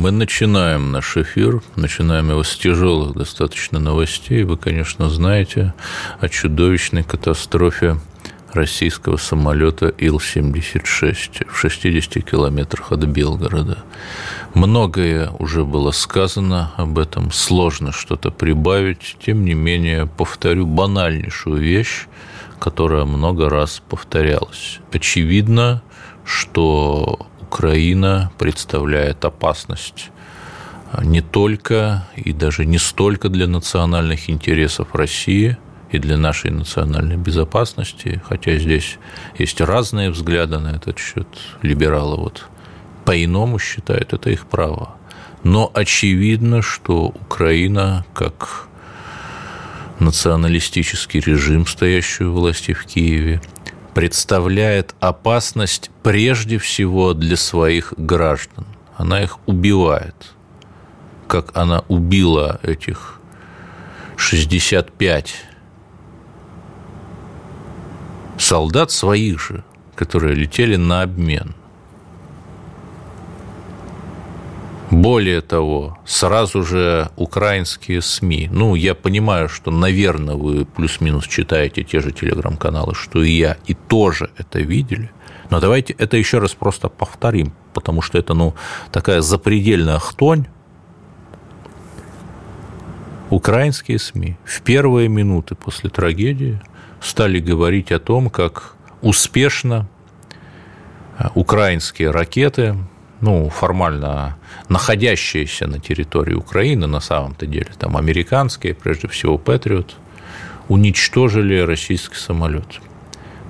Мы начинаем наш эфир, начинаем его с тяжелых достаточно новостей. Вы, конечно, знаете о чудовищной катастрофе российского самолета Ил-76 в 60 километрах от Белгорода. Многое уже было сказано об этом, сложно что-то прибавить. Тем не менее, повторю банальнейшую вещь, которая много раз повторялась. Очевидно, что Украина представляет опасность не только и даже не столько для национальных интересов России – и для нашей национальной безопасности, хотя здесь есть разные взгляды на этот счет. Либералы вот по-иному считают, это их право. Но очевидно, что Украина, как националистический режим, стоящий у власти в Киеве, представляет опасность прежде всего для своих граждан. Она их убивает, как она убила этих 65 солдат своих же, которые летели на обмен. Более того, сразу же украинские СМИ, ну, я понимаю, что, наверное, вы плюс-минус читаете те же телеграм-каналы, что и я, и тоже это видели, но давайте это еще раз просто повторим, потому что это, ну, такая запредельная хтонь. Украинские СМИ в первые минуты после трагедии стали говорить о том, как успешно э, украинские ракеты, ну, формально находящиеся на территории Украины, на самом-то деле, там американские, прежде всего, Патриот, уничтожили российский самолет.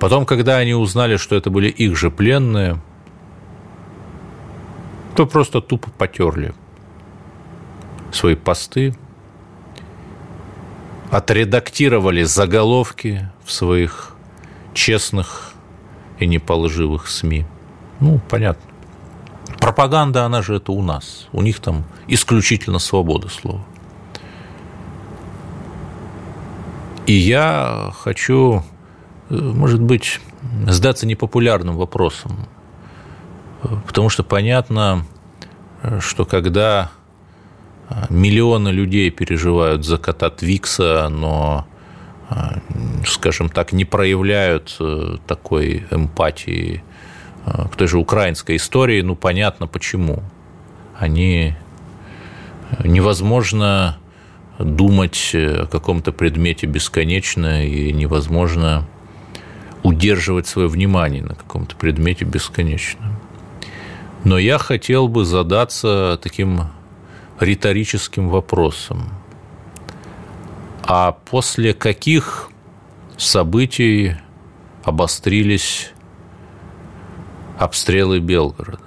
Потом, когда они узнали, что это были их же пленные, то просто тупо потерли свои посты, отредактировали заголовки в своих честных и неположивых СМИ. Ну, понятно. Пропаганда, она же это у нас. У них там исключительно свобода слова. И я хочу, может быть, сдаться непопулярным вопросом, потому что понятно, что когда Миллионы людей переживают за кота Твикса, но, скажем так, не проявляют э, такой эмпатии э, к той же украинской истории. Ну, понятно почему. Они э, невозможно думать о каком-то предмете бесконечно и невозможно удерживать свое внимание на каком-то предмете бесконечно. Но я хотел бы задаться таким риторическим вопросом. А после каких событий обострились обстрелы Белгорода?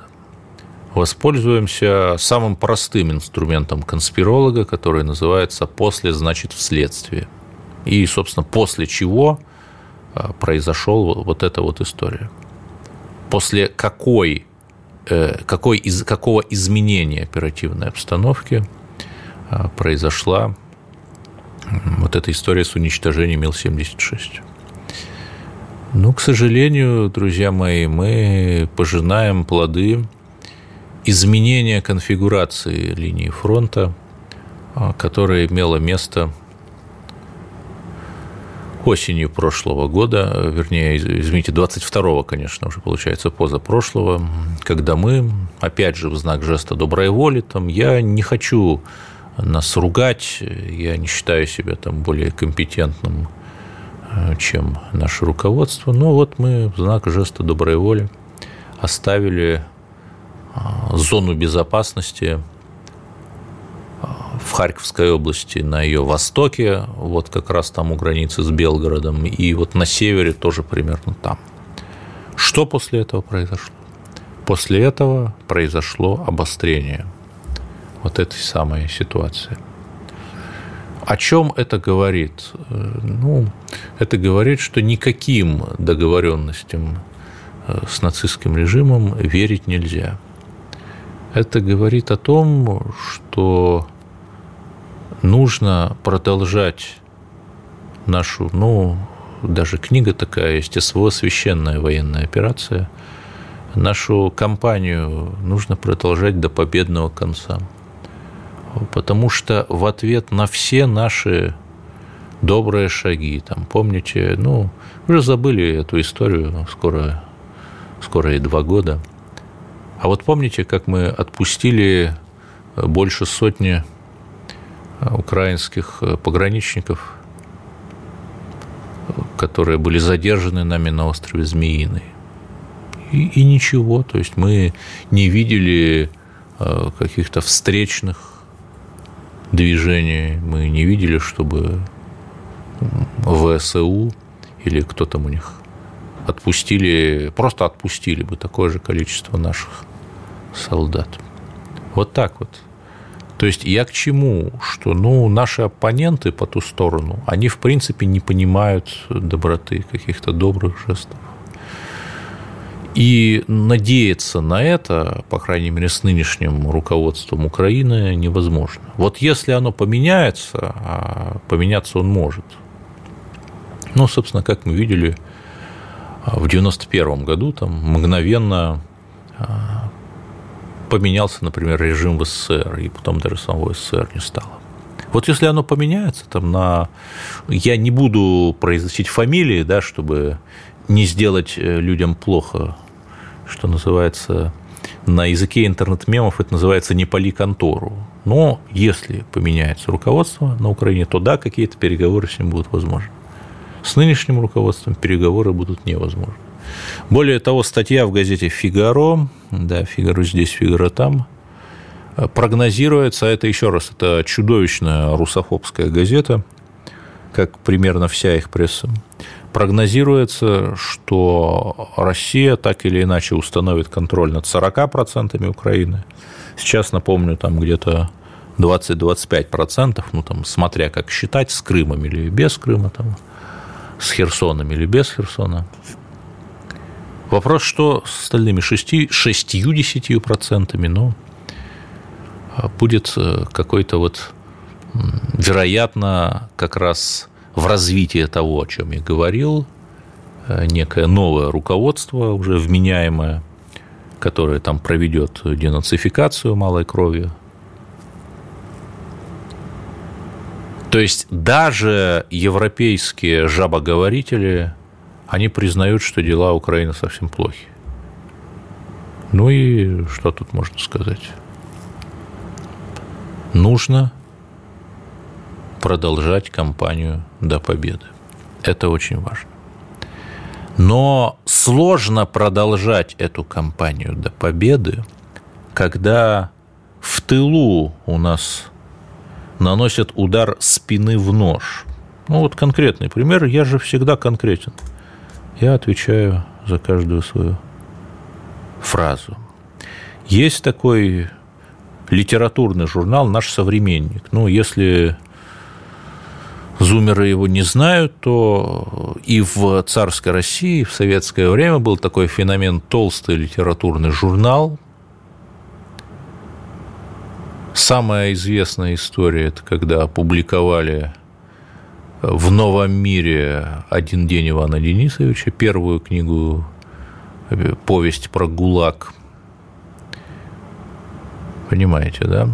Воспользуемся самым простым инструментом конспиролога, который называется «после, значит, вследствие». И, собственно, после чего а, произошел вот эта вот история. После какой Э, какой, из, какого изменения оперативной обстановки а, произошла вот эта история с уничтожением Ил-76. Ну, к сожалению, друзья мои, мы пожинаем плоды изменения конфигурации линии фронта, а, которая имела место осенью прошлого года, вернее, извините, 22-го, конечно, уже получается позапрошлого, когда мы, опять же, в знак жеста доброй воли, там, я не хочу нас ругать, я не считаю себя там более компетентным, чем наше руководство, но вот мы в знак жеста доброй воли оставили э, зону безопасности в Харьковской области, на ее востоке, вот как раз там у границы с Белгородом, и вот на севере тоже примерно там. Что после этого произошло? После этого произошло обострение вот этой самой ситуации. О чем это говорит? Ну, это говорит, что никаким договоренностям с нацистским режимом верить нельзя. Это говорит о том, что нужно продолжать нашу, ну, даже книга такая есть, СВО «Священная военная операция». Нашу кампанию нужно продолжать до победного конца. Потому что в ответ на все наши добрые шаги, там, помните, ну, уже забыли эту историю, скоро, скоро и два года. А вот помните, как мы отпустили больше сотни украинских пограничников которые были задержаны нами на острове Змеиный. И, и ничего, то есть мы не видели э, каких-то встречных движений, мы не видели, чтобы ВСУ или кто там у них отпустили, просто отпустили бы такое же количество наших солдат. Вот так вот. То есть я к чему? Что ну, наши оппоненты по ту сторону, они в принципе не понимают доброты, каких-то добрых жестов. И надеяться на это, по крайней мере, с нынешним руководством Украины невозможно. Вот если оно поменяется, а поменяться он может. Ну, собственно, как мы видели, в 1991 году там мгновенно а, поменялся, например, режим в СССР, и потом даже самого СССР не стало. Вот если оно поменяется, там на... я не буду произносить фамилии, да, чтобы не сделать э, людям плохо, что называется, на языке интернет-мемов это называется «не пали контору». Но если поменяется руководство на Украине, то да, какие-то переговоры с ним будут возможны. С нынешним руководством переговоры будут невозможны. Более того, статья в газете «Фигаро», да, «Фигаро здесь, Фигаро там», прогнозируется, а это еще раз, это чудовищная русофобская газета, как примерно вся их пресса, прогнозируется, что Россия так или иначе установит контроль над 40% Украины. Сейчас, напомню, там где-то 20-25%, ну, там, смотря как считать, с Крымом или без Крыма, там, с Херсоном или без Херсона. Вопрос, что с остальными 60% но а, будет э, какой-то вот, вероятно, как раз в развитии того, о чем я говорил, э, некое новое руководство, уже вменяемое, которое там проведет денацификацию малой кровью. То есть даже европейские жабоговорители они признают, что дела Украины совсем плохи. Ну и что тут можно сказать? Нужно продолжать кампанию до победы. Это очень важно. Но сложно продолжать эту кампанию до победы, когда в тылу у нас наносят удар спины в нож. Ну вот конкретный пример, я же всегда конкретен – я отвечаю за каждую свою фразу. Есть такой литературный журнал «Наш современник». Ну, если зумеры его не знают, то и в царской России, в советское время был такой феномен толстый литературный журнал. Самая известная история – это когда опубликовали в новом мире «Один день Ивана Денисовича», первую книгу, э, повесть про ГУЛАГ. Понимаете, да?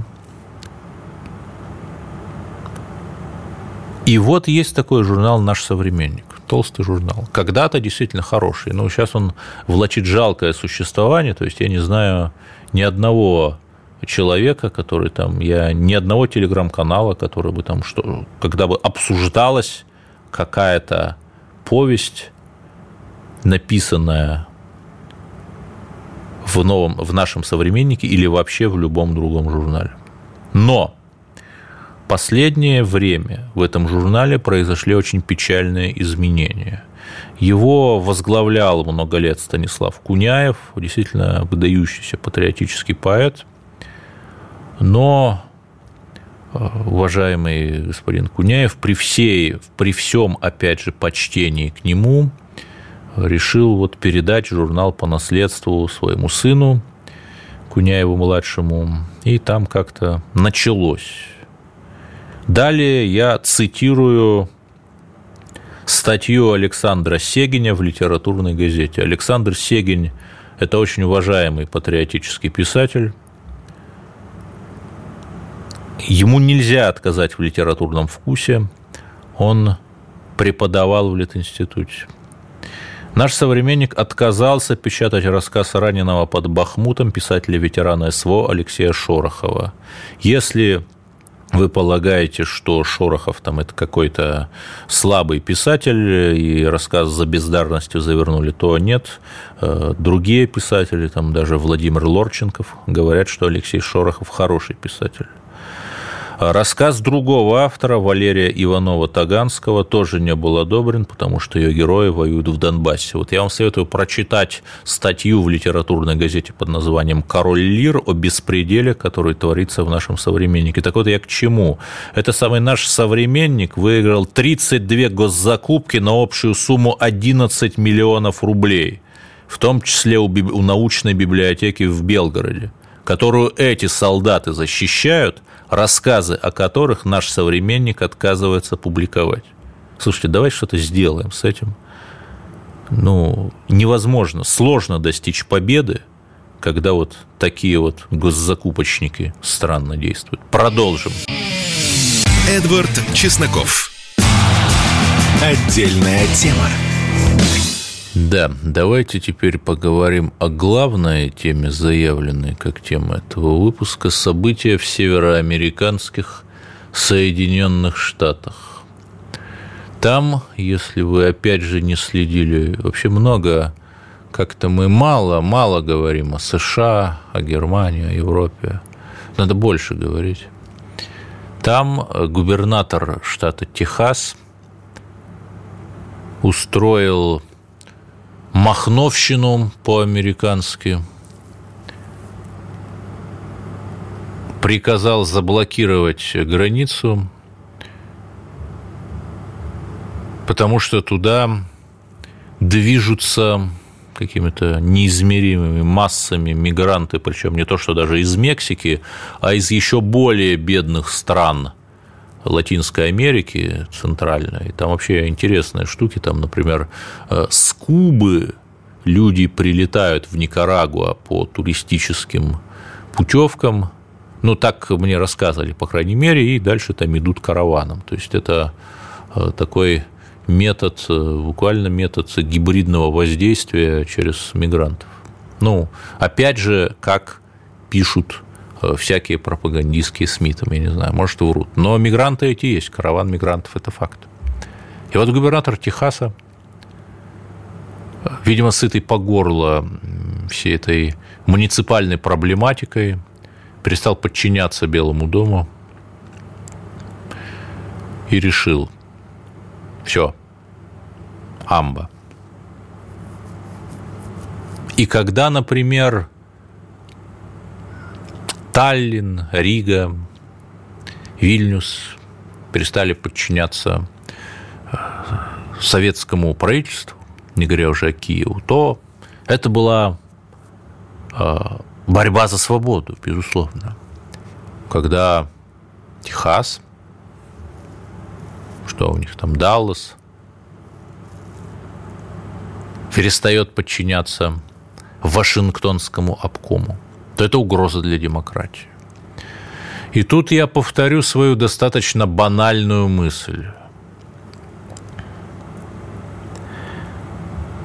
И вот есть такой журнал «Наш современник», толстый журнал. Когда-то действительно хороший, но сейчас он влачит жалкое существование, то есть я не знаю ни одного человека, который там, я ни одного телеграм-канала, который бы там, что, когда бы обсуждалась какая-то повесть, написанная в новом, в нашем современнике или вообще в любом другом журнале. Но последнее время в этом журнале произошли очень печальные изменения. Его возглавлял много лет Станислав Куняев, действительно выдающийся патриотический поэт – но уважаемый господин Куняев, при, всей, при всем, опять же, почтении к нему, решил вот передать журнал по наследству своему сыну, Куняеву-младшему, и там как-то началось. Далее я цитирую статью Александра Сегиня в литературной газете. Александр Сегинь – это очень уважаемый патриотический писатель. Ему нельзя отказать в литературном вкусе. Он преподавал в Литинституте. Наш современник отказался печатать рассказ раненого под Бахмутом писателя-ветерана СВО Алексея Шорохова. Если вы полагаете, что Шорохов там это какой-то слабый писатель и рассказ за бездарностью завернули, то нет. Э, другие писатели, там даже Владимир Лорченков, говорят, что Алексей Шорохов хороший писатель. Рассказ другого автора, Валерия Иванова-Таганского, тоже не был одобрен, потому что ее герои воюют в Донбассе. Вот я вам советую прочитать статью в литературной газете под названием «Король Лир» о беспределе, который творится в нашем современнике. Так вот я к чему? Это самый наш современник выиграл 32 госзакупки на общую сумму 11 миллионов рублей, в том числе у научной библиотеки в Белгороде которую эти солдаты защищают, рассказы о которых наш современник отказывается публиковать. Слушайте, давайте что-то сделаем с этим. Ну, невозможно, сложно достичь победы, когда вот такие вот госзакупочники странно действуют. Продолжим. Эдвард Чесноков. Отдельная тема. Да, давайте теперь поговорим о главной теме, заявленной как тема этого выпуска – события в североамериканских Соединенных Штатах. Там, если вы опять же не следили, вообще много, как-то мы мало, мало говорим о США, о Германии, о Европе. Надо больше говорить. Там губернатор штата Техас устроил махновщину по-американски, приказал заблокировать границу, потому что туда движутся какими-то неизмеримыми массами мигранты, причем не то, что даже из Мексики, а из еще более бедных стран – Латинской Америки центральной. Там вообще интересные штуки. Там, например, э, с Кубы люди прилетают в Никарагуа по туристическим путевкам. Ну, так мне рассказывали, по крайней мере, и дальше там идут караваном. То есть это э, такой метод, э, буквально метод гибридного воздействия через мигрантов. Ну, опять же, как пишут всякие пропагандистские СМИ, там, я не знаю, может, врут. Но мигранты эти есть, караван мигрантов – это факт. И вот губернатор Техаса, видимо, сытый по горло всей этой муниципальной проблематикой, перестал подчиняться Белому дому и решил, все, амба. И когда, например, Таллин, Рига, Вильнюс перестали подчиняться э, советскому правительству, не говоря уже о Киеву, то это была э, борьба за свободу, безусловно. Когда Техас, что у них там, Даллас, перестает подчиняться Вашингтонскому обкому – то это угроза для демократии. И тут я повторю свою достаточно банальную мысль.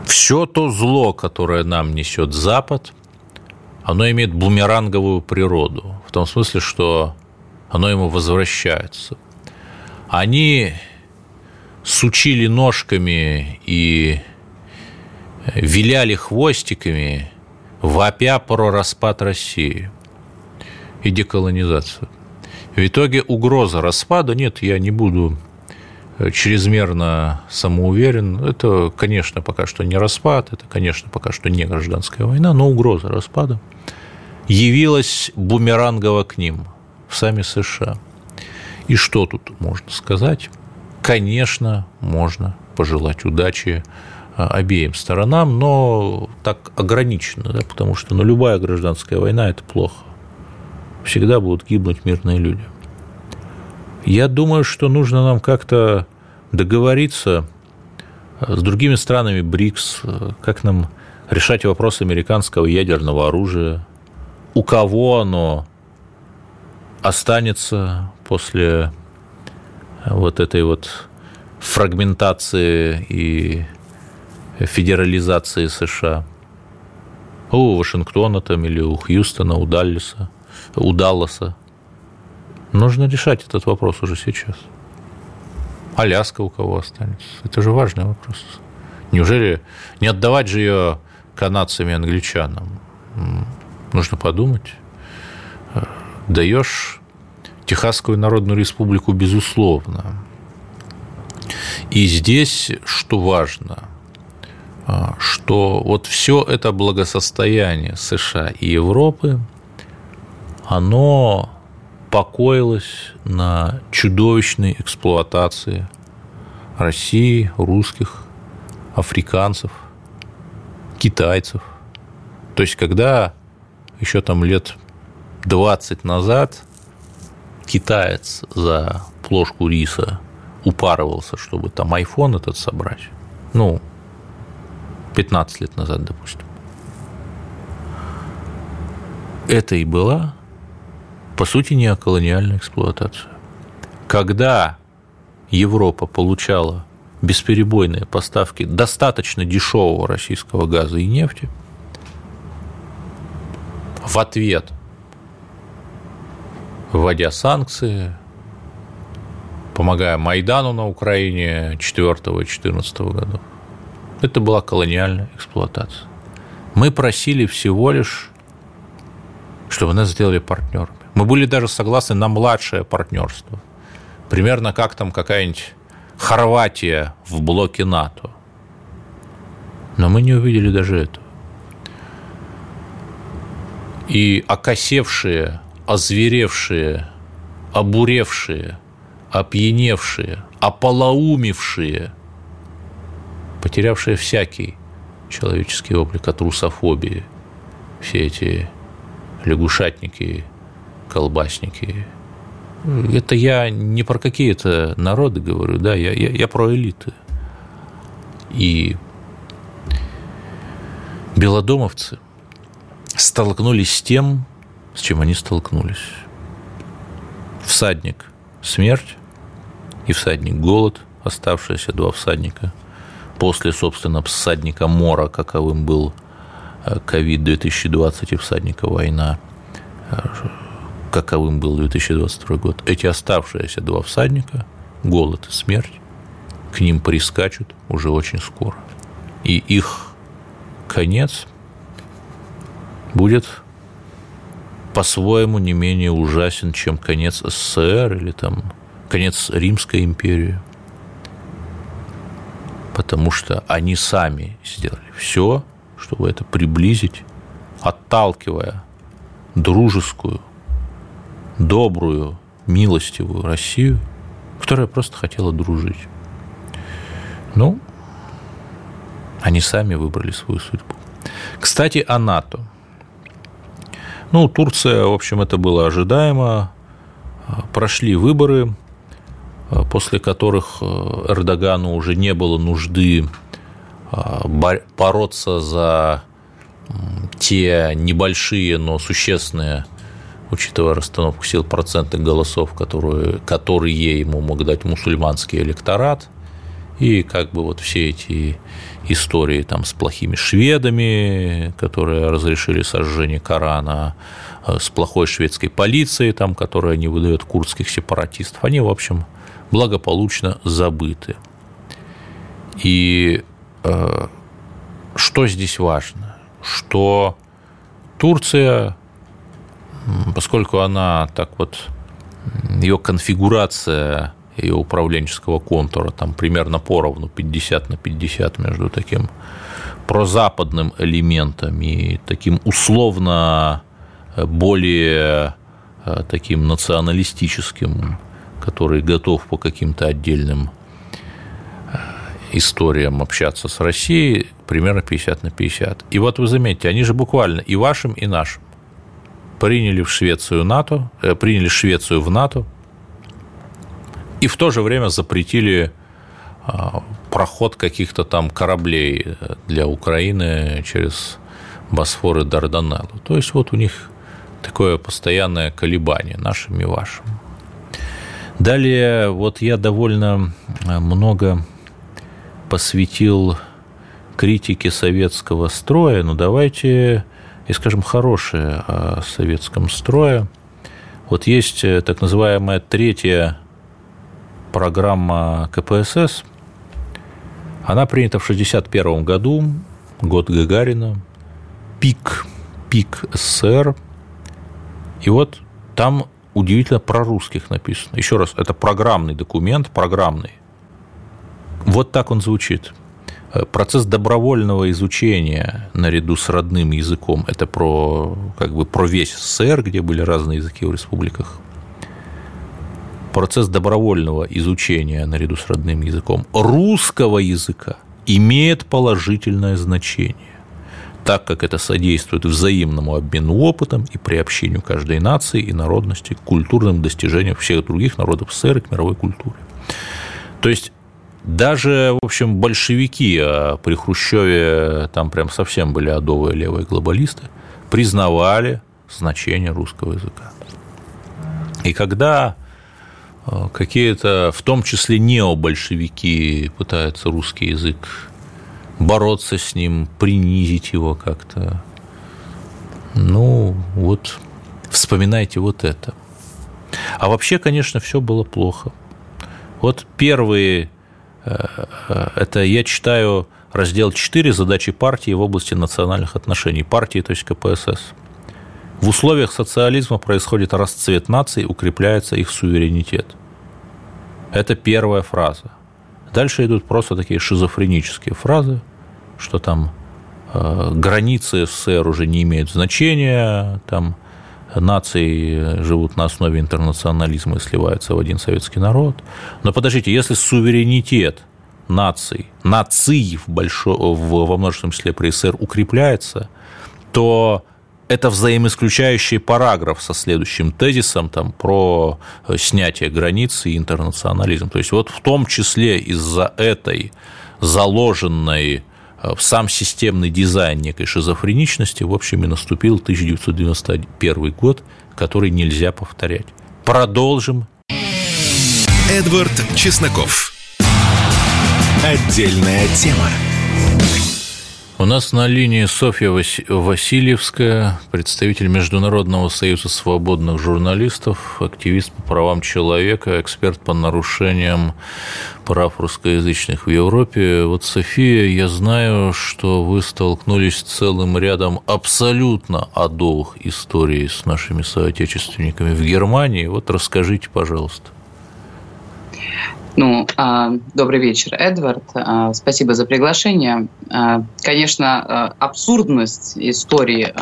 Все то зло, которое нам несет Запад, оно имеет бумеранговую природу, в том смысле, что оно ему возвращается. Они сучили ножками и виляли хвостиками вопя про распад России и деколонизацию. В итоге угроза распада, нет, я не буду э, чрезмерно самоуверен. Это, конечно, пока что не распад, это, конечно, пока что не гражданская война, но угроза распада явилась бумерангово к ним, в сами США. И что тут можно сказать? Конечно, можно пожелать удачи обеим сторонам, но так ограниченно, да, потому что ну, любая гражданская война – это плохо. Всегда будут гибнуть мирные люди. Я думаю, что нужно нам как-то договориться с другими странами БРИКС, как нам решать вопрос американского ядерного оружия, у кого оно останется после вот этой вот фрагментации и федерализации США. У Вашингтона там или у Хьюстона, у Даллиса, у Далласа. Нужно решать этот вопрос уже сейчас. Аляска у кого останется? Это же важный вопрос. Неужели не отдавать же ее канадцам и англичанам? Нужно подумать. Даешь Техасскую Народную Республику, безусловно. И здесь, что важно, что вот все это благосостояние США и Европы, оно покоилось на чудовищной эксплуатации России, русских, африканцев, китайцев. То есть, когда еще там лет 20 назад китаец за плошку риса упарывался, чтобы там iPhone этот собрать, ну, 15 лет назад, допустим. Это и была, по сути, неоколониальная эксплуатация. Когда Европа получала бесперебойные поставки достаточно дешевого российского газа и нефти, в ответ, вводя санкции, помогая Майдану на Украине 4 и 14 годов, это была колониальная эксплуатация. Мы просили всего лишь, чтобы нас сделали партнерами. Мы были даже согласны на младшее партнерство. Примерно как там какая-нибудь Хорватия в блоке НАТО. Но мы не увидели даже этого. И окосевшие, озверевшие, обуревшие, опьяневшие, ополоумевшие, потерявшие всякий человеческий облик от русофобии, все эти лягушатники, колбасники. Это я не про какие-то народы говорю, да, я, я, я про элиты. И белодомовцы столкнулись с тем, с чем они столкнулись. Всадник – смерть, и всадник – голод, оставшиеся два всадника. После, собственно, всадника Мора, каковым был э, ковид 2020 и всадника война, э, каковым был 2022 год, эти оставшиеся два всадника, голод и смерть, к ним прискачут уже очень скоро. И их конец будет по-своему не менее ужасен, чем конец СССР или там конец Римской империи. Потому что они сами сделали все, чтобы это приблизить, отталкивая дружескую добрую, милостивую Россию, которая просто хотела дружить. Ну, они сами выбрали свою судьбу. Кстати, о НАТО. Ну, Турция, в общем, это было ожидаемо. Прошли выборы, после которых Эрдогану уже не было нужды бороться за те небольшие, но существенные учитывая расстановку сил процентных голосов, которые, которые ему мог дать мусульманский электорат, и как бы вот все эти истории там с плохими шведами, которые разрешили сожжение Корана, э, с плохой шведской полицией, там, которая не выдает курдских сепаратистов, они, в общем, благополучно забыты. И э, что здесь важно? Что Турция поскольку она так вот, ее конфигурация ее управленческого контура там примерно поровну 50 на 50 между таким прозападным элементом и таким условно более э, таким националистическим, который готов по каким-то отдельным э, историям общаться с Россией, примерно 50 на 50. И вот вы заметите, они же буквально и вашим, и нашим приняли в Швецию НАТО, э, приняли Швецию в НАТО, и в то же время запретили а, проход каких-то там кораблей для Украины через Босфор и Дарданеллу. То есть вот у них такое постоянное колебание нашим и вашим. Далее, вот я довольно а, много посвятил критике советского строя, но давайте и скажем хорошее о советском строе. Вот есть э, так называемая третья программа КПСС. Она принята в 1961 году, год Гагарина, пик, пик СССР. И вот там удивительно про русских написано. Еще раз, это программный документ, программный. Вот так он звучит. Процесс добровольного изучения наряду с родным языком – это про, как бы, про весь СССР, где были разные языки в республиках. Процесс добровольного изучения наряду с родным языком русского языка имеет положительное значение так как это содействует взаимному обмену опытом и приобщению каждой нации и народности к культурным достижениям всех других народов СССР и к мировой культуре. То есть даже, в общем, большевики, а при Хрущеве там прям совсем были адовые левые глобалисты, признавали значение русского языка. И когда а, какие-то, в том числе необольшевики, пытаются русский язык бороться с ним, принизить его как-то. Ну, вот вспоминайте вот это. А вообще, конечно, все было плохо. Вот первые, э, э, это я читаю раздел 4 задачи партии в области национальных отношений. Партии, то есть КПСС. В условиях социализма происходит расцвет наций, укрепляется их суверенитет. Это первая фраза. Дальше идут просто такие шизофренические фразы, что там э, границы СССР уже не имеют значения, там нации живут на основе интернационализма и сливаются в один советский народ. Но подождите, если суверенитет наций, наций в большо, в, во множественном числе при СССР укрепляется, то это взаимоисключающий параграф со следующим тезисом там, про снятие границ и интернационализм. То есть вот в том числе из-за этой заложенной в сам системный дизайн некой шизофреничности, в общем, и наступил 1991 год, который нельзя повторять. Продолжим. Эдвард Чесноков. Отдельная тема. У нас на линии Софья Васильевская, представитель Международного союза свободных журналистов, активист по правам человека, эксперт по нарушениям прав русскоязычных в Европе. Вот, София, я знаю, что вы столкнулись с целым рядом абсолютно адовых историй с нашими соотечественниками в Германии. Вот расскажите, пожалуйста. Ну, а, добрый вечер, Эдвард. А, спасибо за приглашение. А, конечно, абсурдность истории,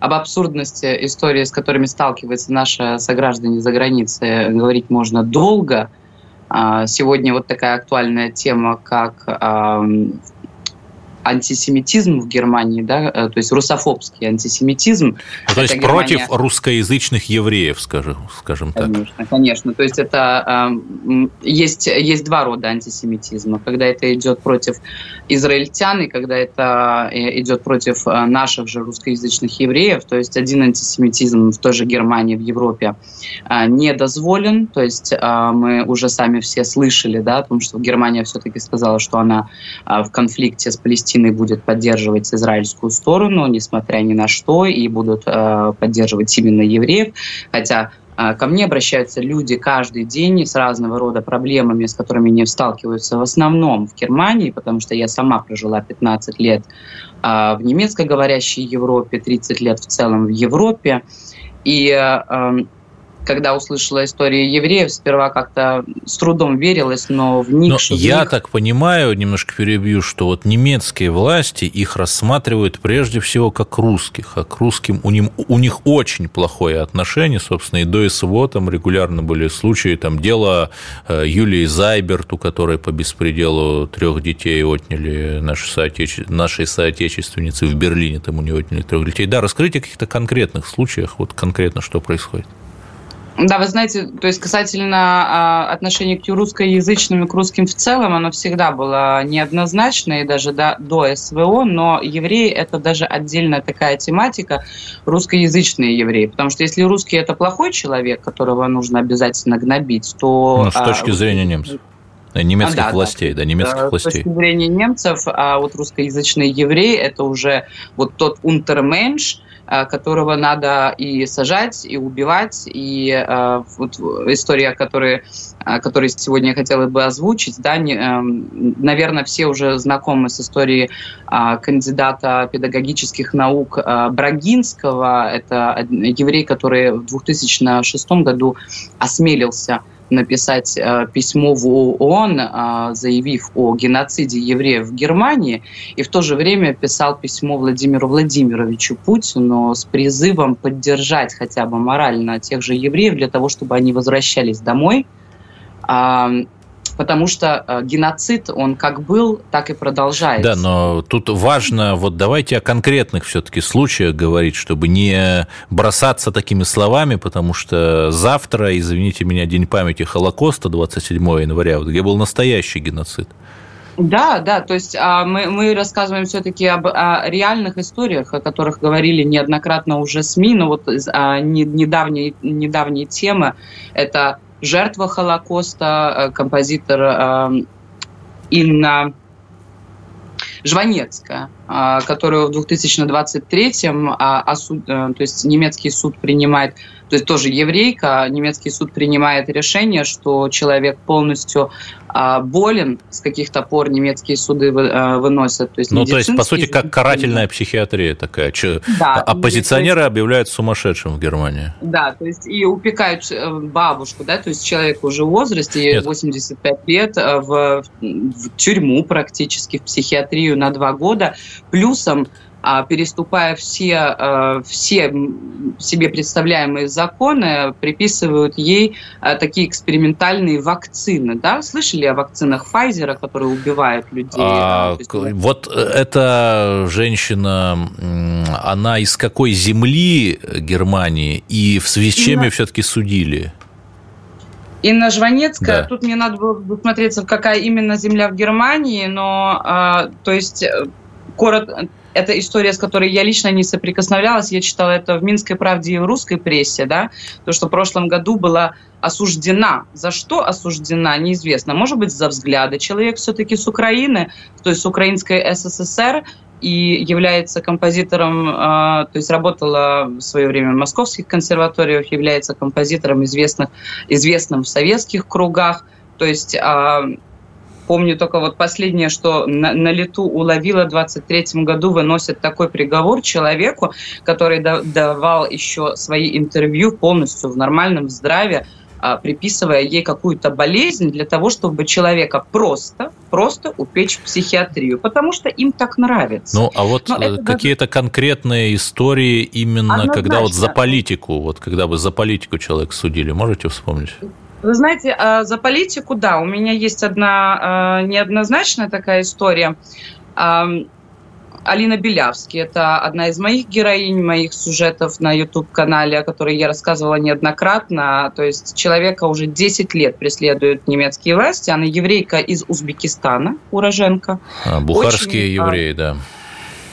об абсурдности истории, с которыми сталкиваются наши сограждане за границей, говорить можно долго. Сегодня вот такая актуальная тема, как антисемитизм в Германии, да, э, то есть русофобский антисемитизм. Ну, то есть Германия... против русскоязычных евреев, скажем, скажем так. Конечно, конечно. То есть это э, есть, есть два рода антисемитизма. Когда это идет против израильтян и когда это э, идет против э, наших же русскоязычных евреев. То есть один антисемитизм в той же Германии, в Европе э, не дозволен. То есть э, мы уже сами все слышали, да, о том, что Германия все-таки сказала, что она э, в конфликте с Палестиной Палестины будет поддерживать израильскую сторону, несмотря ни на что, и будут э, поддерживать именно евреев. Хотя э, Ко мне обращаются люди каждый день с разного рода проблемами, с которыми они сталкиваются в основном в Германии, потому что я сама прожила 15 лет э, в немецкоговорящей Европе, 30 лет в целом в Европе. И когда услышала историю евреев, сперва как-то с трудом верилось, но в них... Но я них... так понимаю, немножко перебью, что вот немецкие власти их рассматривают прежде всего как русских, а к русским у, них, у них очень плохое отношение, собственно, и до СВО там регулярно были случаи, там дело э, Юлии Зайберт, у которой по беспределу трех детей отняли наши, соотече... наши соотечественницы в Берлине, там у нее отняли трех детей. Да, раскрытие каких-то конкретных случаях, вот конкретно что происходит. Да, вы знаете, то есть касательно а, отношения к русскоязычным и к русским в целом, оно всегда было неоднозначно, и даже до, до СВО, но евреи – это даже отдельная такая тематика, русскоязычные евреи. Потому что если русский – это плохой человек, которого нужно обязательно гнобить, то… Ну, с точки а, зрения немцев. Немецких а, да, властей, да, да немецких властей. С точки зрения немцев, а вот русскоязычные евреи – это уже вот тот унтерменш, Э, которого надо и сажать, и убивать. И э, вот история, которую, э, которую сегодня я хотела бы озвучить, да, не, э, наверное, все уже знакомы с историей э, кандидата педагогических наук э, Брагинского. Это еврей, который в 2006 году осмелился написать э, письмо в ООН, э, заявив о геноциде евреев в Германии, и в то же время писал письмо Владимиру Владимировичу Путину с призывом поддержать хотя бы морально тех же евреев для того, чтобы они возвращались домой потому что э, геноцид, он как был, так и продолжается. Да, но тут важно, вот давайте о конкретных все-таки случаях говорить, чтобы не бросаться такими словами, потому что завтра, извините меня, День памяти Холокоста, 27 января, где был настоящий геноцид. Да, да, то есть а, мы, мы рассказываем все-таки об о реальных историях, о которых говорили неоднократно уже СМИ, но вот а, не, недавние, недавние темы – это жертва Холокоста, э, композитор э, Инна Жванецкая, которую в 2023-м, а, а суд, то есть немецкий суд принимает, то есть тоже еврейка, немецкий суд принимает решение, что человек полностью а, болен, с каких-то пор немецкие суды а, выносят. То есть, ну, то есть, по сути, как карательная психиатрия такая. Да, Оппозиционеры есть, объявляют сумасшедшим в Германии. Да, то есть и упекают э, бабушку, да, то есть человек уже в возрасте, ей 85 лет, э, в, в тюрьму практически, в психиатрию на два года, плюсом а переступая все, э, все себе представляемые законы, приписывают ей э, такие экспериментальные вакцины. Да? Слышали о вакцинах Pfizer, которые убивают людей? А, есть, вот эта женщина, она из какой земли Германии и в связи с чем ее все-таки судили? Инна Жванецкая, да. тут мне надо было посмотреться, какая именно земля в Германии, но, э, то есть, коротко, это история, с которой я лично не соприкосновлялась. Я читала это в «Минской правде» и в русской прессе, да, то, что в прошлом году была осуждена. За что осуждена, неизвестно. Может быть, за взгляды. Человек все-таки с Украины, то есть с Украинской СССР, и является композитором, а, то есть работала в свое время в московских консерваториях, является композитором известных, известным в советских кругах. То есть а, Помню только вот последнее, что на, на лету уловила в 23 году, выносят такой приговор человеку, который да, давал еще свои интервью полностью в нормальном здравии, а, приписывая ей какую-то болезнь для того, чтобы человека просто, просто упечь в психиатрию, потому что им так нравится. Ну, а вот э, какие-то даже... конкретные истории именно, Однозначно. когда вот за политику, вот когда бы за политику человек судили, можете вспомнить? Вы знаете, а, за политику, да, у меня есть одна а, неоднозначная такая история. Алина Белявский. Это одна из моих героинь, моих сюжетов на YouTube-канале, о которой я рассказывала неоднократно. То есть человека уже 10 лет преследуют немецкие власти. Она еврейка из Узбекистана, уроженка. А, бухарские Очень, евреи, да.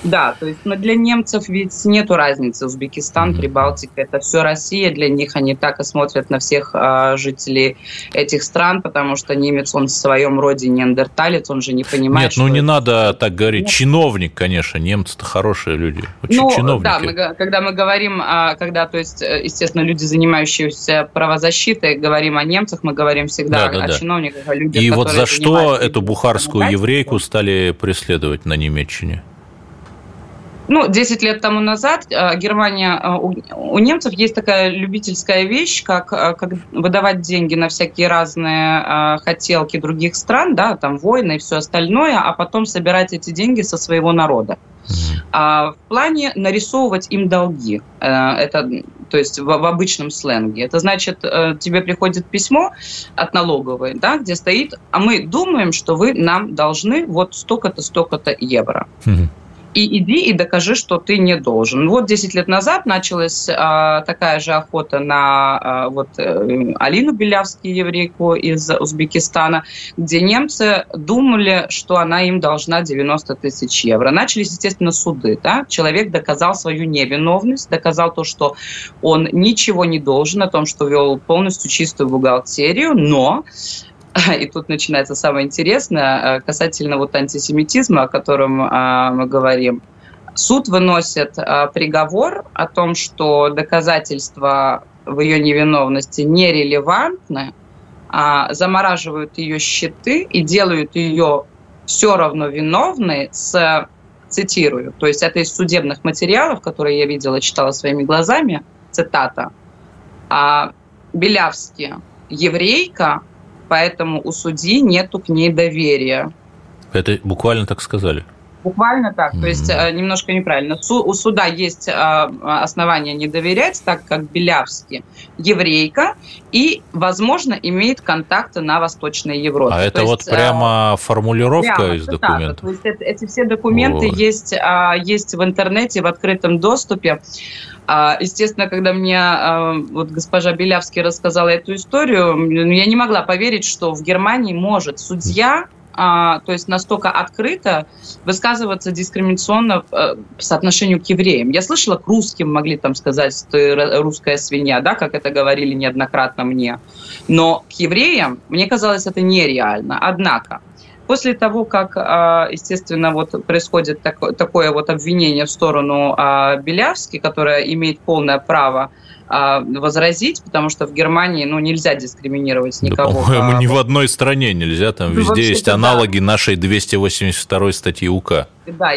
Да, то есть но для немцев ведь нету разницы. Узбекистан, Прибалтика – это все Россия. Для них они так и смотрят на всех э, жителей этих стран, потому что немец, он в своем роде неандерталец, он же не понимает, Нет, ну не это... надо так говорить. Нет. Чиновник, конечно, немцы-то хорошие люди. Очень ну, чиновники. да, мы, когда мы говорим, а, когда, то есть, э, естественно, люди, занимающиеся правозащитой, говорим о немцах, мы говорим всегда да, да, о да. чиновниках, о людях, И вот за что эту бухарскую еврейку стали преследовать на Немеччине? Ну, 10 лет тому назад э, Германия, э, у, немцев есть такая любительская вещь, как, э, как выдавать деньги на всякие разные хотелки других стран, да, там войны и все остальное, а потом собирать эти деньги со своего народа. А в плане нарисовывать им долги, это, то есть в, в обычном сленге, это значит, тебе приходит письмо от налоговой, да, где стоит, а мы думаем, что вы нам должны вот столько-то, столько-то евро. Mm-hmm и иди и докажи, что ты не должен. Вот 10 лет назад началась а, такая же охота на а, вот, э, Алину Белявскую, еврейку из Узбекистана, где немцы думали, что она им должна 90 тысяч евро. Начались, естественно, суды. Да? Человек доказал свою невиновность, доказал то, что он ничего не должен, о том, что вел полностью чистую бухгалтерию, но И тут начинается самое интересное э, касательно вот антисемитизма, о котором э, мы говорим. Суд выносит э, приговор о том, что доказательства в ее невиновности нерелевантны, а замораживают ее счеты и делают ее все равно виновной с, цитирую, то есть это из судебных материалов, которые я видела, читала своими глазами, цитата, а Белявский, еврейка, поэтому у судьи нету к ней доверия. Это буквально так сказали? Буквально так, mm-hmm. то есть э, немножко неправильно. у суда есть э, основания не доверять, так как Белявский еврейка и, возможно, имеет контакты на Восточной Европе. А то это есть, вот прямо э, формулировка прямо из документа? То есть эти все документы есть, есть в интернете, в открытом доступе. А, естественно, когда мне а, вот госпожа Белявский рассказала эту историю, ну, я не могла поверить, что в Германии может судья а, то есть настолько открыто высказываться дискриминационно по соотношению к евреям. Я слышала, к русским могли там сказать, ты русская свинья, да, как это говорили неоднократно мне. Но к евреям, мне казалось, это нереально. Однако, После того, как, а, естественно, вот происходит такое вот обвинение в сторону а, Белявски, которая имеет полное право а, возразить, потому что в Германии ну, нельзя дискриминировать никого. Да, по-моему, ни в одной стране нельзя, там ну, везде есть аналоги да. нашей 282 статьи УК. Да,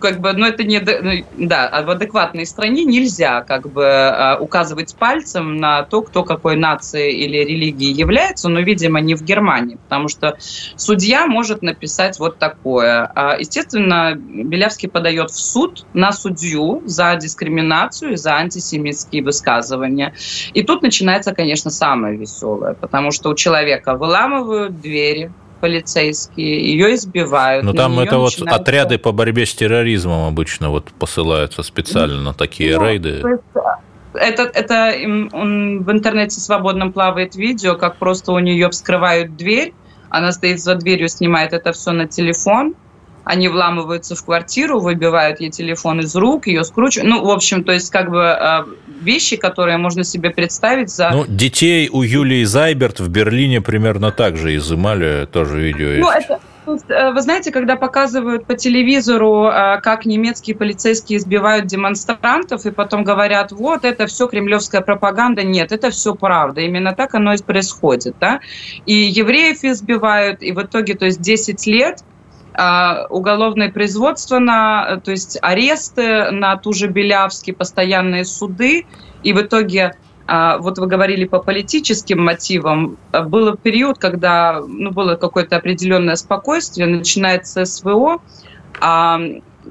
как бы, но это не, ну, да, а в адекватной стране нельзя как бы а, указывать пальцем на то, кто какой нации или религии является, но, видимо, не в Германии, потому что судья может написать вот такое. А, естественно, Белявский подает в суд на судью за дискриминацию, за антисемитские высказывания. И тут начинается, конечно, самое веселое, потому что у человека выламывают двери, полицейские, ее избивают. Но ну, там это вот отряды по борьбе с терроризмом обычно вот посылаются специально на такие ну, рейды. Это, это он в интернете свободно плавает видео, как просто у нее вскрывают дверь, она стоит за дверью, снимает это все на телефон, они вламываются в квартиру, выбивают ей телефон из рук, ее скручивают. Ну, в общем, то есть как бы э, вещи, которые можно себе представить за... Ну, детей у Юлии Зайберт в Берлине примерно так же изымали, тоже видео ну, есть. Это... Э, вы знаете, когда показывают по телевизору, э, как немецкие полицейские избивают демонстрантов, и потом говорят, вот, это все кремлевская пропаганда. Нет, это все правда. Именно так оно и происходит. Да? И евреев избивают, и в итоге, то есть 10 лет уголовное производство, на, то есть аресты на ту же Белявский, постоянные суды, и в итоге а, вот вы говорили по политическим мотивам, был период, когда ну, было какое-то определенное спокойствие, начинается СВО, а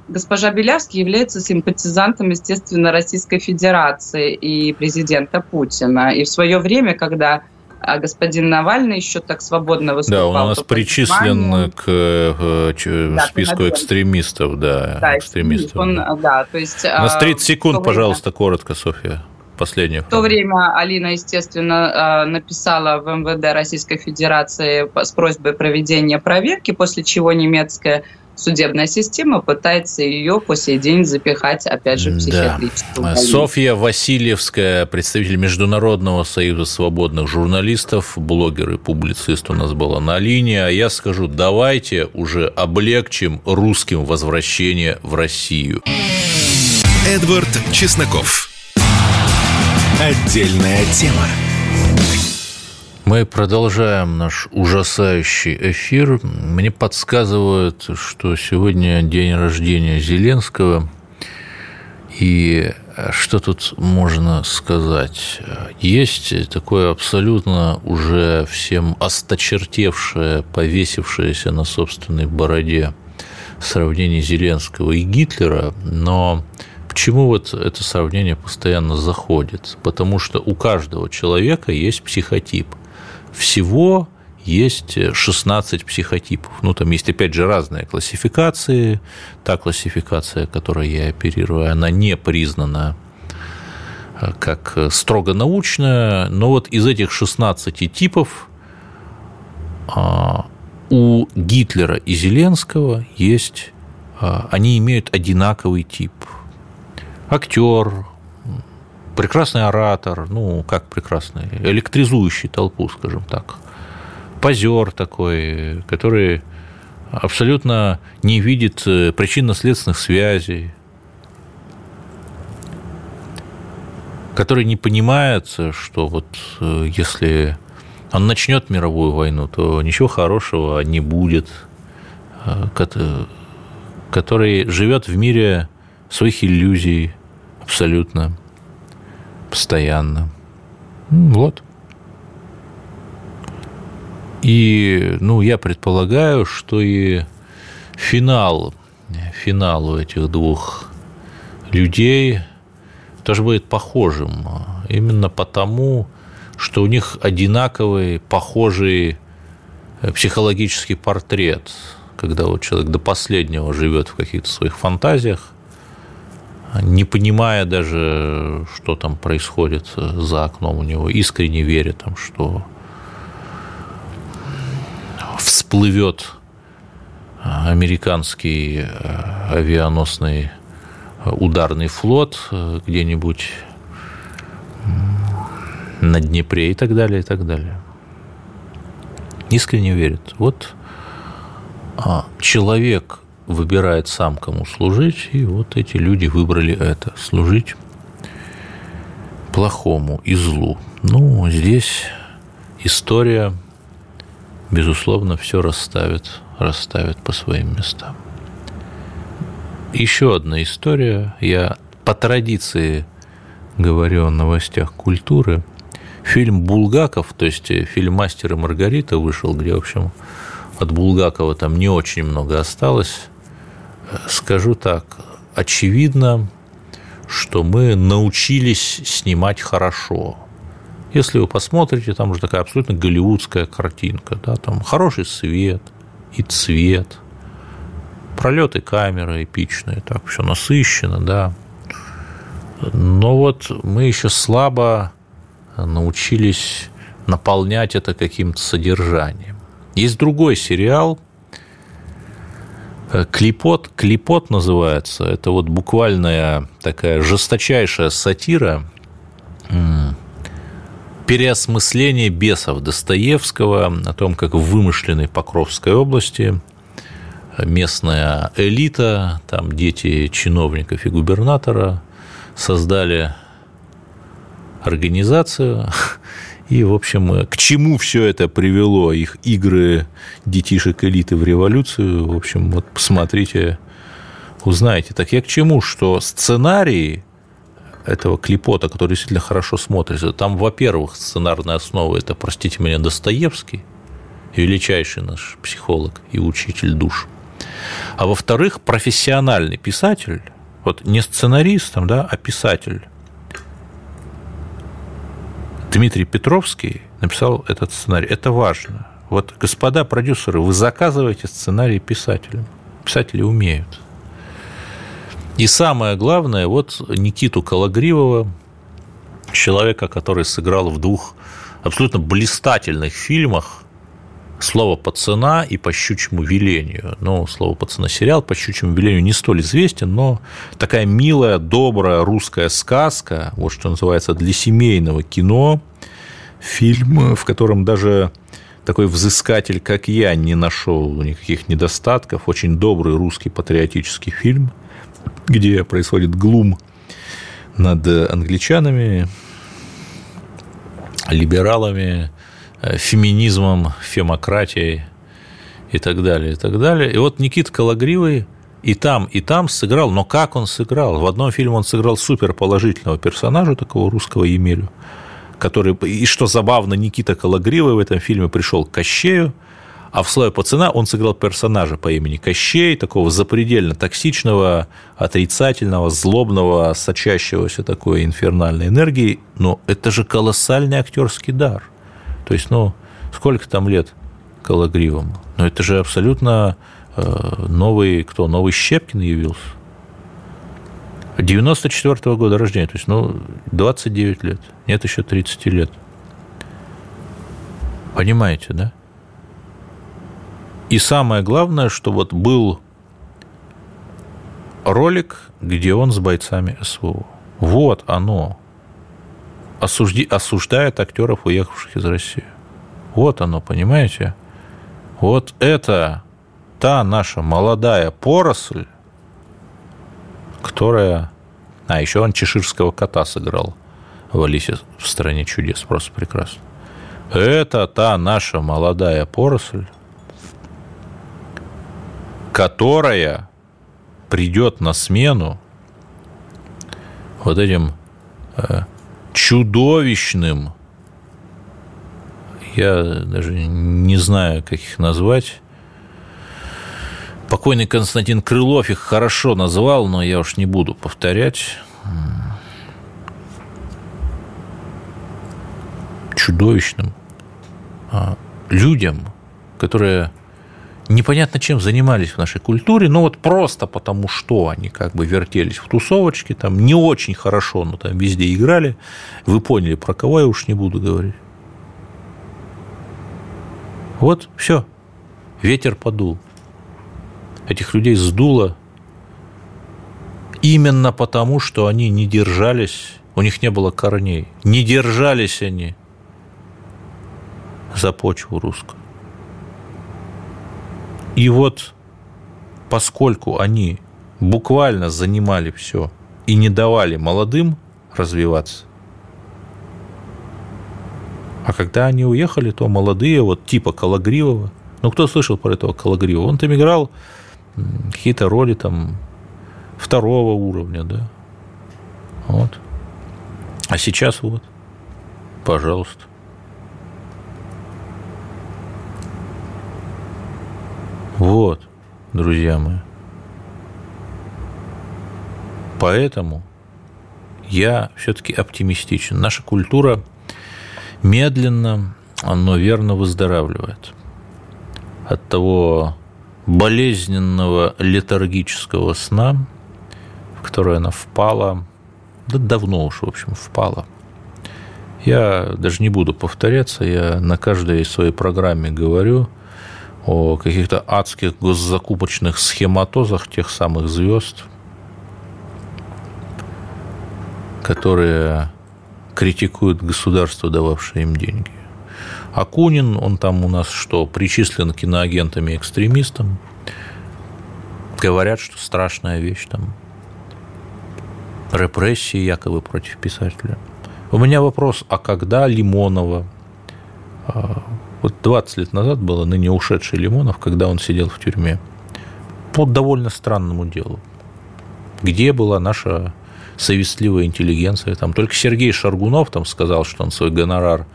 госпожа Белявский является симпатизантом, естественно, Российской Федерации и президента Путина. И в свое время, когда а господин Навальный еще так свободно выступал. Да, он у нас причислен к э, да, списку экстремистов, да, да экстремистов. Он, да, то есть, у нас 30 а, секунд, время, пожалуйста, коротко, Софья. Последнее. В то время Алина, естественно, а, написала в МВД Российской Федерации с просьбой проведения проверки, после чего немецкая судебная система пытается ее по сей день запихать, опять же, в психиатрическую да. Софья Васильевская, представитель Международного союза свободных журналистов, блогер и публицист у нас была на линии, а я скажу, давайте уже облегчим русским возвращение в Россию. Эдвард Чесноков. Отдельная тема. Мы продолжаем наш ужасающий эфир. Мне подсказывают, что сегодня день рождения Зеленского. И что тут можно сказать? Есть такое абсолютно уже всем осточертевшее, повесившееся на собственной бороде сравнение Зеленского и Гитлера, но почему вот это сравнение постоянно заходит? Потому что у каждого человека есть психотип. Всего есть 16 психотипов. Ну, там есть, опять же, разные классификации. Та классификация, которой я оперирую, она не признана э, как строго научная, но вот из этих 16 типов а, у Гитлера и Зеленского есть, а, они имеют одинаковый тип. Актер, прекрасный оратор, ну, как прекрасный, электризующий толпу, скажем так – позер такой, который абсолютно не видит э, причинно-следственных связей, который не понимает, что вот э, если он начнет мировую войну, то ничего хорошего не будет, э, который живет в мире своих иллюзий абсолютно, постоянно. Вот. И, ну, я предполагаю, что и финал, финал у этих двух людей тоже будет похожим. Именно потому, что у них одинаковый, похожий э, психологический портрет, когда вот человек до последнего живет в каких-то своих фантазиях, не понимая даже, что там происходит за окном у него, искренне веря, там, что всплывет а, американский а, авианосный а, ударный флот где-нибудь на Днепре и так далее, и так далее. Искренне верит. Вот человек выбирает сам, кому служить, и вот эти люди выбрали это – служить плохому и злу. Ну, здесь история безусловно, все расставит, расставит по своим местам. Еще одна история. Я по традиции говорю о новостях культуры. Фильм Булгаков, то есть фильм «Мастер и Маргарита» вышел, где, в общем, от Булгакова там не очень много осталось. Скажу так, очевидно, что мы научились снимать хорошо. Если вы посмотрите, там уже такая абсолютно голливудская картинка, да, там хороший свет и цвет, пролеты камеры эпичные, так все насыщенно, да. Но вот мы еще слабо научились наполнять это каким-то содержанием. Есть другой сериал, Клипот, Клипот называется. Это вот буквальная такая жесточайшая сатира переосмысление бесов Достоевского, о том, как в вымышленной Покровской области местная элита, там дети чиновников и губернатора создали организацию, и, в общем, к чему все это привело, их игры детишек элиты в революцию, в общем, вот посмотрите, узнаете. Так я к чему, что сценарии этого клипота, который действительно хорошо смотрится, там, во-первых, сценарная основа – это, простите меня, Достоевский, величайший наш психолог и учитель душ. А во-вторых, профессиональный писатель, вот не сценарист, да, а писатель. Дмитрий Петровский написал этот сценарий. Это важно. Вот, господа продюсеры, вы заказываете сценарий писателям. Писатели умеют. И самое главное, вот Никиту Калагривова, человека, который сыграл в двух абсолютно блистательных фильмах «Слово пацана» и «По щучьему велению». Ну, «Слово пацана» сериал «По щучьему велению» не столь известен, но такая милая, добрая русская сказка, вот что называется, для семейного кино, фильм, в котором даже такой взыскатель, как я, не нашел никаких недостатков, очень добрый русский патриотический фильм – где происходит глум над англичанами, либералами, феминизмом, фемократией и так далее, и так далее. И вот Никита Калагривый и там, и там сыграл, но как он сыграл? В одном фильме он сыграл супер положительного персонажа, такого русского Емелю, который, и что забавно, Никита Калагривый в этом фильме пришел к Кощею, а в «Славе пацана» он сыграл персонажа по имени Кощей, такого запредельно токсичного, отрицательного, злобного, сочащегося такой инфернальной энергией. Но это же колоссальный актерский дар. То есть, ну, сколько там лет Калагривому? Но это же абсолютно э, новый, кто, новый Щепкин явился. 94 -го года рождения, то есть, ну, 29 лет, нет еще 30 лет. Понимаете, да? И самое главное, что вот был ролик, где он с бойцами СВО. Вот оно. Осужди, осуждает актеров, уехавших из России. Вот оно, понимаете? Вот это та наша молодая поросль, которая... А, еще он чеширского кота сыграл в «Алисе в стране чудес». Просто прекрасно. Это та наша молодая поросль, которая придет на смену вот этим э, чудовищным, я даже не знаю, как их назвать. Покойный Константин Крылов их хорошо назвал, но я уж не буду повторять. Чудовищным а, людям, которые непонятно чем занимались в нашей культуре, но вот просто потому, что они как бы вертелись в тусовочке, там не очень хорошо, но там везде играли. Вы поняли, про кого я уж не буду говорить. Вот, все, ветер подул. Этих людей сдуло именно потому, что они не держались, у них не было корней, не держались они за почву русскую. И вот поскольку они буквально занимали все и не давали молодым развиваться, а когда они уехали, то молодые, вот типа Калагривого, ну, кто слышал про этого Калагривого? Он там играл какие-то роли там второго уровня, да. Вот. А сейчас вот, пожалуйста. Вот, друзья мои. Поэтому я все-таки оптимистичен. Наша культура медленно, но верно выздоравливает от того болезненного летаргического сна, в который она впала, да давно уж, в общем, впала. Я даже не буду повторяться, я на каждой своей программе говорю – о каких-то адских госзакупочных схематозах тех самых звезд, которые критикуют государство, дававшее им деньги. Акунин, он там у нас что, причислен киноагентами-экстремистам. Говорят, что страшная вещь там. Репрессии якобы против писателя. У меня вопрос, а когда Лимонова а, вот 20 лет назад было ныне ушедший Лимонов, когда он сидел в тюрьме, по довольно странному делу. Где была наша совестливая интеллигенция? Там только Сергей Шаргунов там сказал, что он свой гонорар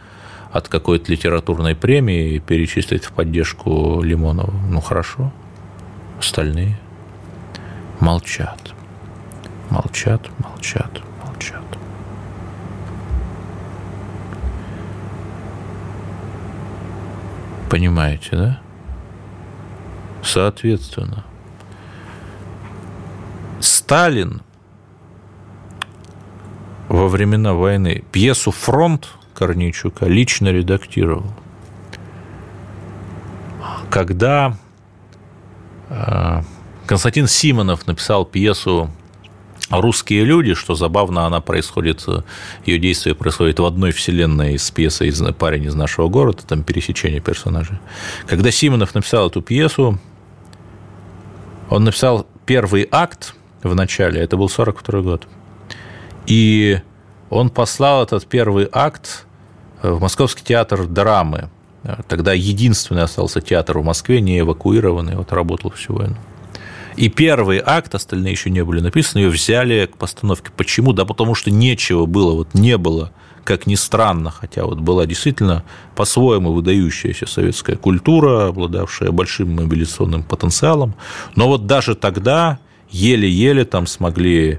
от какой-то литературной премии перечислит в поддержку Лимонова. Ну, хорошо. Остальные молчат. Молчат, молчат. Понимаете, да? Соответственно, Сталин во времена войны пьесу «Фронт» Корнейчука лично редактировал. Когда э, Константин Симонов написал пьесу русские люди, что забавно, она происходит, ее действие происходит в одной вселенной с пьесой «Парень из нашего города», там пересечение персонажей. Когда Симонов написал эту пьесу, он написал первый акт в начале, это был 42 год, и он послал этот первый акт в Московский театр драмы. Тогда единственный остался театр в Москве, не эвакуированный, вот работал всю войну. И первый акт, остальные еще не были написаны, ее взяли к постановке. Почему? Да потому что нечего было, вот не было как ни странно, хотя вот была действительно по-своему выдающаяся советская культура, обладавшая большим мобилизационным потенциалом, но вот даже тогда еле-еле там смогли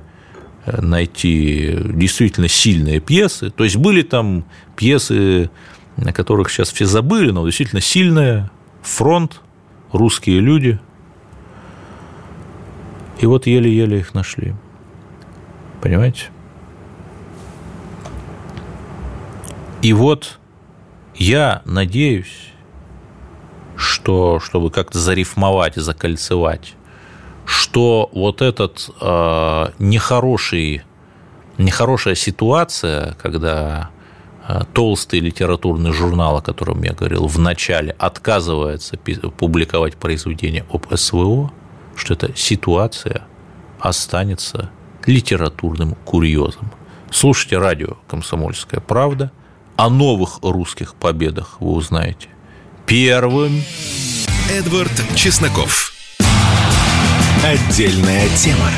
э, найти действительно сильные пьесы, то есть были там пьесы, на которых сейчас все забыли, но действительно сильные, фронт, русские люди, и вот еле-еле их нашли. Понимаете? И вот я надеюсь, что, чтобы как-то зарифмовать и закольцевать, что вот этот э, нехороший, нехорошая ситуация, когда э, толстый литературный журнал, о котором я говорил в начале, отказывается публиковать произведения об СВО, что эта ситуация останется литературным курьезом. Слушайте радио «Комсомольская правда», о новых русских победах вы узнаете первым. Эдвард Чесноков. Отдельная тема.